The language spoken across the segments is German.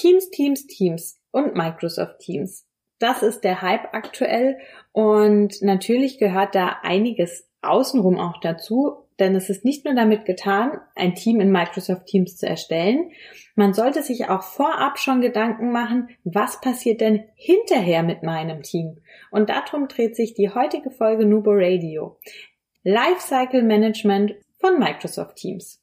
Teams, Teams, Teams und Microsoft Teams. Das ist der Hype aktuell und natürlich gehört da einiges außenrum auch dazu, denn es ist nicht nur damit getan, ein Team in Microsoft Teams zu erstellen. Man sollte sich auch vorab schon Gedanken machen, was passiert denn hinterher mit meinem Team? Und darum dreht sich die heutige Folge Nubo Radio. Lifecycle Management von Microsoft Teams.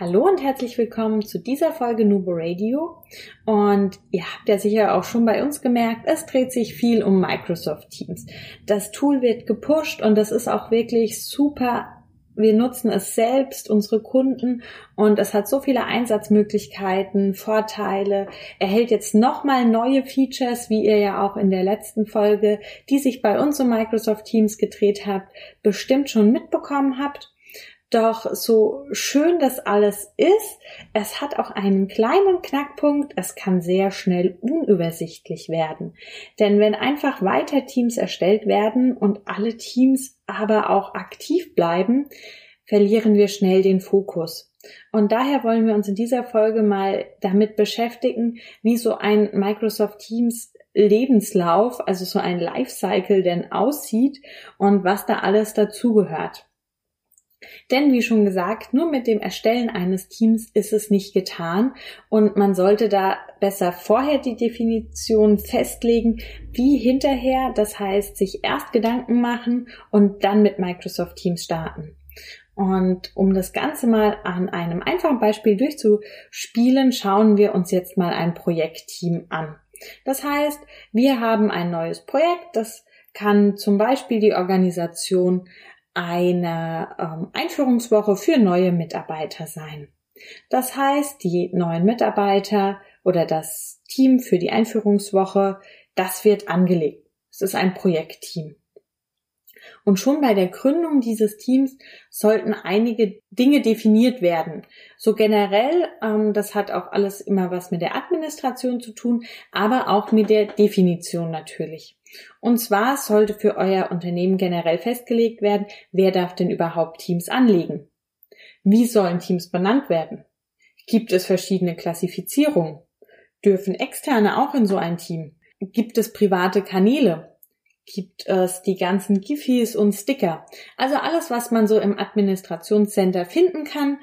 Hallo und herzlich willkommen zu dieser Folge Nubo Radio. Und ihr habt ja sicher auch schon bei uns gemerkt, es dreht sich viel um Microsoft Teams. Das Tool wird gepusht und das ist auch wirklich super. Wir nutzen es selbst, unsere Kunden, und es hat so viele Einsatzmöglichkeiten, Vorteile, erhält jetzt nochmal neue Features, wie ihr ja auch in der letzten Folge, die sich bei uns um Microsoft Teams gedreht habt, bestimmt schon mitbekommen habt. Doch so schön das alles ist, es hat auch einen kleinen Knackpunkt, es kann sehr schnell unübersichtlich werden. Denn wenn einfach weiter Teams erstellt werden und alle Teams aber auch aktiv bleiben, verlieren wir schnell den Fokus. Und daher wollen wir uns in dieser Folge mal damit beschäftigen, wie so ein Microsoft Teams Lebenslauf, also so ein Lifecycle denn aussieht und was da alles dazugehört. Denn wie schon gesagt, nur mit dem Erstellen eines Teams ist es nicht getan und man sollte da besser vorher die Definition festlegen, wie hinterher, das heißt sich erst Gedanken machen und dann mit Microsoft Teams starten. Und um das Ganze mal an einem einfachen Beispiel durchzuspielen, schauen wir uns jetzt mal ein Projektteam an. Das heißt, wir haben ein neues Projekt, das kann zum Beispiel die Organisation eine ähm, Einführungswoche für neue Mitarbeiter sein. Das heißt, die neuen Mitarbeiter oder das Team für die Einführungswoche, das wird angelegt. Es ist ein Projektteam. Und schon bei der Gründung dieses Teams sollten einige Dinge definiert werden. So generell, ähm, das hat auch alles immer was mit der Administration zu tun, aber auch mit der Definition natürlich. Und zwar sollte für euer Unternehmen generell festgelegt werden, wer darf denn überhaupt Teams anlegen? Wie sollen Teams benannt werden? Gibt es verschiedene Klassifizierungen? Dürfen Externe auch in so ein Team? Gibt es private Kanäle? Gibt es die ganzen Gifis und Sticker. Also alles, was man so im Administrationscenter finden kann,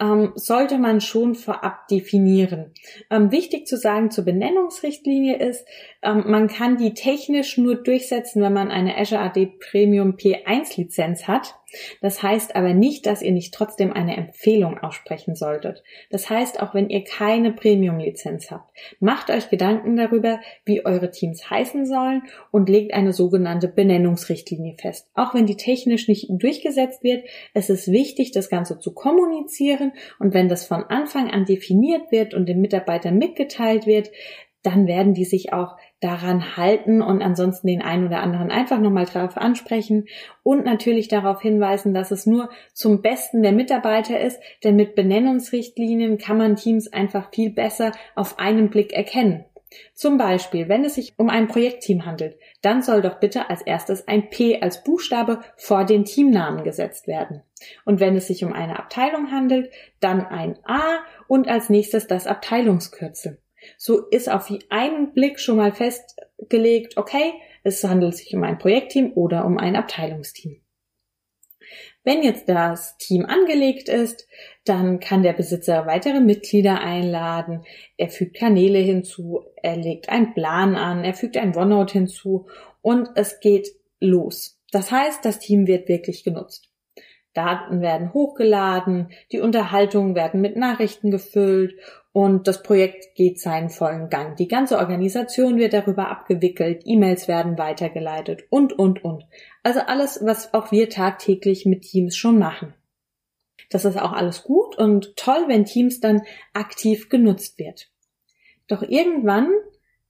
ähm, sollte man schon vorab definieren. Ähm, wichtig zu sagen zur Benennungsrichtlinie ist, ähm, man kann die technisch nur durchsetzen, wenn man eine Azure AD Premium P1 Lizenz hat. Das heißt aber nicht, dass ihr nicht trotzdem eine Empfehlung aussprechen solltet. Das heißt, auch wenn ihr keine Premium-Lizenz habt, macht euch Gedanken darüber, wie eure Teams heißen sollen und legt eine sogenannte Benennungsrichtlinie fest. Auch wenn die technisch nicht durchgesetzt wird, es ist wichtig, das Ganze zu kommunizieren und wenn das von Anfang an definiert wird und den Mitarbeitern mitgeteilt wird, dann werden die sich auch daran halten und ansonsten den einen oder anderen einfach nochmal drauf ansprechen und natürlich darauf hinweisen, dass es nur zum Besten der Mitarbeiter ist, denn mit Benennungsrichtlinien kann man Teams einfach viel besser auf einen Blick erkennen. Zum Beispiel, wenn es sich um ein Projektteam handelt, dann soll doch bitte als erstes ein P als Buchstabe vor den Teamnamen gesetzt werden. Und wenn es sich um eine Abteilung handelt, dann ein A und als nächstes das Abteilungskürzel. So ist auf einen Blick schon mal festgelegt, okay, es handelt sich um ein Projektteam oder um ein Abteilungsteam. Wenn jetzt das Team angelegt ist, dann kann der Besitzer weitere Mitglieder einladen, er fügt Kanäle hinzu, er legt einen Plan an, er fügt ein OneNote hinzu und es geht los. Das heißt, das Team wird wirklich genutzt. Daten werden hochgeladen, die Unterhaltungen werden mit Nachrichten gefüllt und das Projekt geht seinen vollen Gang. Die ganze Organisation wird darüber abgewickelt, E-Mails werden weitergeleitet und, und, und. Also alles, was auch wir tagtäglich mit Teams schon machen. Das ist auch alles gut und toll, wenn Teams dann aktiv genutzt wird. Doch irgendwann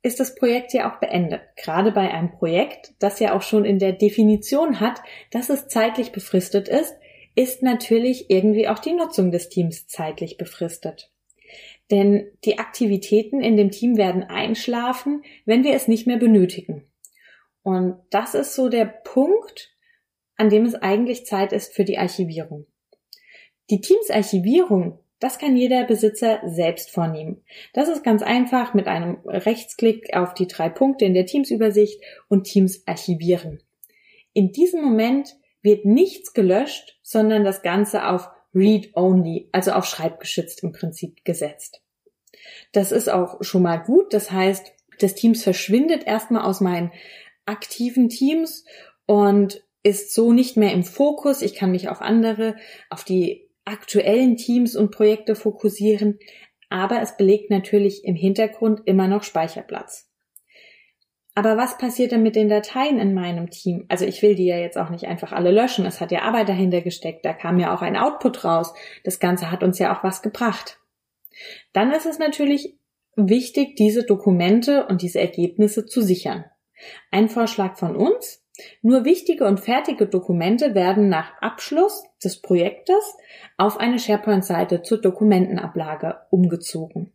ist das Projekt ja auch beendet. Gerade bei einem Projekt, das ja auch schon in der Definition hat, dass es zeitlich befristet ist, ist natürlich irgendwie auch die Nutzung des Teams zeitlich befristet. Denn die Aktivitäten in dem Team werden einschlafen, wenn wir es nicht mehr benötigen. Und das ist so der Punkt, an dem es eigentlich Zeit ist für die Archivierung. Die Teamsarchivierung, das kann jeder Besitzer selbst vornehmen. Das ist ganz einfach mit einem Rechtsklick auf die drei Punkte in der Teamsübersicht und Teams archivieren. In diesem Moment wird nichts gelöscht, sondern das Ganze auf Read-Only, also auf schreibgeschützt im Prinzip gesetzt. Das ist auch schon mal gut. Das heißt, das Teams verschwindet erstmal aus meinen aktiven Teams und ist so nicht mehr im Fokus. Ich kann mich auf andere, auf die aktuellen Teams und Projekte fokussieren, aber es belegt natürlich im Hintergrund immer noch Speicherplatz. Aber was passiert denn mit den Dateien in meinem Team? Also ich will die ja jetzt auch nicht einfach alle löschen. Es hat ja Arbeit dahinter gesteckt. Da kam ja auch ein Output raus. Das Ganze hat uns ja auch was gebracht. Dann ist es natürlich wichtig, diese Dokumente und diese Ergebnisse zu sichern. Ein Vorschlag von uns. Nur wichtige und fertige Dokumente werden nach Abschluss des Projektes auf eine SharePoint-Seite zur Dokumentenablage umgezogen.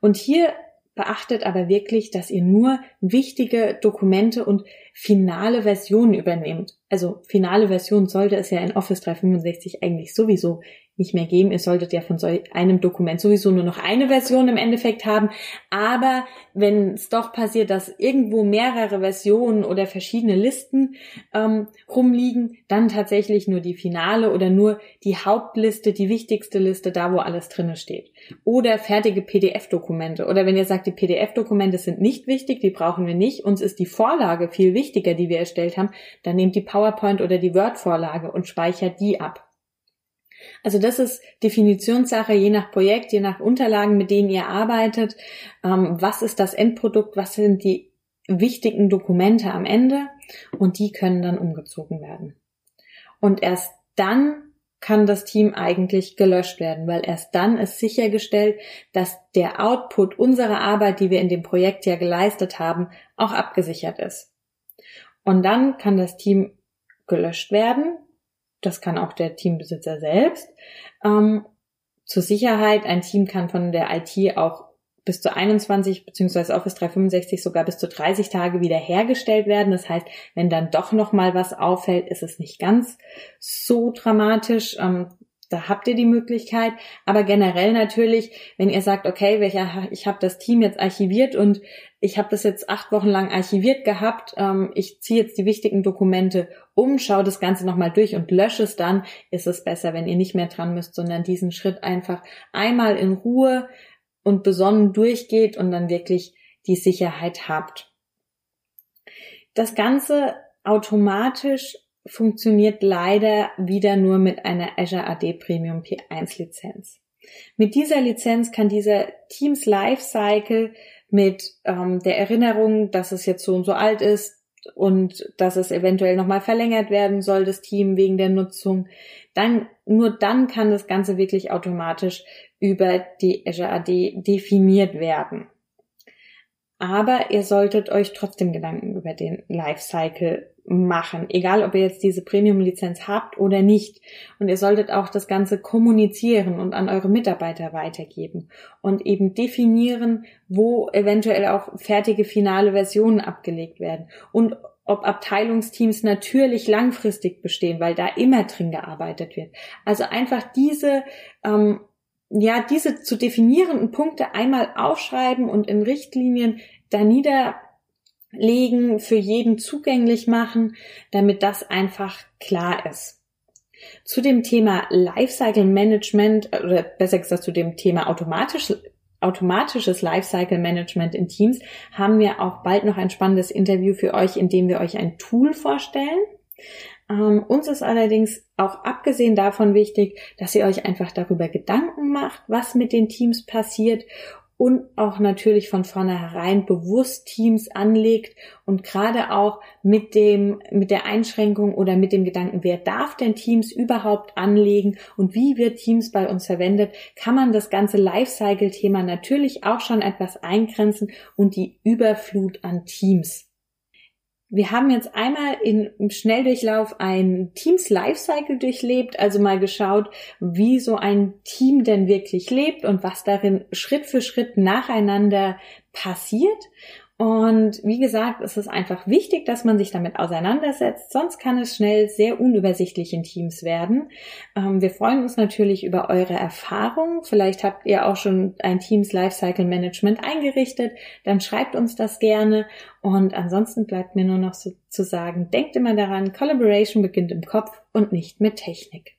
Und hier beachtet aber wirklich, dass ihr nur wichtige Dokumente und finale Versionen übernehmt. Also finale Version sollte es ja in Office 365 eigentlich sowieso nicht mehr geben. Ihr solltet ja von so einem Dokument sowieso nur noch eine Version im Endeffekt haben. Aber wenn es doch passiert, dass irgendwo mehrere Versionen oder verschiedene Listen ähm, rumliegen, dann tatsächlich nur die finale oder nur die Hauptliste, die wichtigste Liste, da wo alles drinne steht. Oder fertige PDF-Dokumente. Oder wenn ihr sagt, die PDF-Dokumente sind nicht wichtig, die brauchen wir nicht, uns ist die Vorlage viel wichtiger, die wir erstellt haben, dann nehmt die PowerPoint oder die Word-Vorlage und speichert die ab. Also das ist Definitionssache, je nach Projekt, je nach Unterlagen, mit denen ihr arbeitet. Ähm, was ist das Endprodukt? Was sind die wichtigen Dokumente am Ende? Und die können dann umgezogen werden. Und erst dann kann das Team eigentlich gelöscht werden, weil erst dann ist sichergestellt, dass der Output unserer Arbeit, die wir in dem Projekt ja geleistet haben, auch abgesichert ist. Und dann kann das Team gelöscht werden das kann auch der Teambesitzer selbst. Ähm, zur Sicherheit, ein Team kann von der IT auch bis zu 21 beziehungsweise Office 365 sogar bis zu 30 Tage wiederhergestellt werden. Das heißt, wenn dann doch noch mal was auffällt, ist es nicht ganz so dramatisch. Ähm, da habt ihr die Möglichkeit. Aber generell natürlich, wenn ihr sagt, okay, ich habe das Team jetzt archiviert und ich habe das jetzt acht Wochen lang archiviert gehabt, ähm, ich ziehe jetzt die wichtigen Dokumente um, schaue das Ganze nochmal durch und lösche es dann, ist es besser, wenn ihr nicht mehr dran müsst, sondern diesen Schritt einfach einmal in Ruhe und besonnen durchgeht und dann wirklich die Sicherheit habt. Das Ganze automatisch funktioniert leider wieder nur mit einer Azure AD Premium P1 Lizenz. Mit dieser Lizenz kann dieser Teams Lifecycle mit ähm, der Erinnerung, dass es jetzt so und so alt ist und dass es eventuell nochmal verlängert werden soll, das Team wegen der Nutzung, dann, nur dann kann das Ganze wirklich automatisch über die Azure AD definiert werden. Aber ihr solltet euch trotzdem Gedanken über den Lifecycle machen, egal ob ihr jetzt diese Premium-Lizenz habt oder nicht. Und ihr solltet auch das Ganze kommunizieren und an eure Mitarbeiter weitergeben und eben definieren, wo eventuell auch fertige finale Versionen abgelegt werden und ob Abteilungsteams natürlich langfristig bestehen, weil da immer drin gearbeitet wird. Also einfach diese ähm, ja, diese zu definierenden Punkte einmal aufschreiben und in Richtlinien da niederlegen, für jeden zugänglich machen, damit das einfach klar ist. Zu dem Thema Lifecycle Management, oder besser gesagt zu dem Thema automatisch, automatisches Lifecycle Management in Teams, haben wir auch bald noch ein spannendes Interview für euch, in dem wir euch ein Tool vorstellen. Ähm, uns ist allerdings auch abgesehen davon wichtig, dass ihr euch einfach darüber Gedanken macht, was mit den Teams passiert und auch natürlich von vornherein bewusst Teams anlegt und gerade auch mit dem, mit der Einschränkung oder mit dem Gedanken, wer darf denn Teams überhaupt anlegen und wie wird Teams bei uns verwendet, kann man das ganze Lifecycle-Thema natürlich auch schon etwas eingrenzen und die Überflut an Teams Wir haben jetzt einmal in, im Schnelldurchlauf ein Teams Lifecycle durchlebt, also mal geschaut, wie so ein Team denn wirklich lebt und was darin Schritt für Schritt nacheinander passiert. Und wie gesagt, es ist einfach wichtig, dass man sich damit auseinandersetzt, sonst kann es schnell sehr unübersichtlich in Teams werden. Ähm, wir freuen uns natürlich über eure Erfahrungen. Vielleicht habt ihr auch schon ein Teams Lifecycle Management eingerichtet, dann schreibt uns das gerne. Und ansonsten bleibt mir nur noch so zu sagen, denkt immer daran, Collaboration beginnt im Kopf und nicht mit Technik.